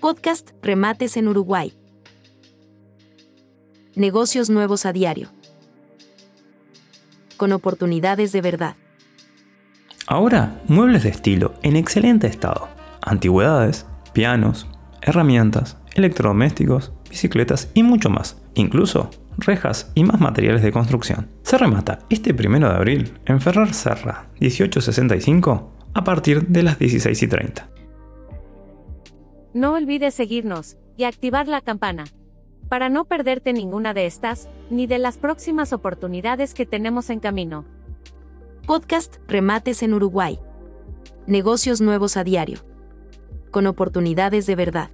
Podcast Remates en Uruguay. Negocios nuevos a diario. Con oportunidades de verdad. Ahora, muebles de estilo en excelente estado. Antigüedades, pianos, herramientas, electrodomésticos, bicicletas y mucho más. Incluso rejas y más materiales de construcción. Se remata este primero de abril en Ferrer Serra 1865 a partir de las 16 y 30. No olvides seguirnos y activar la campana para no perderte ninguna de estas, ni de las próximas oportunidades que tenemos en camino. Podcast Remates en Uruguay. Negocios nuevos a diario. Con oportunidades de verdad.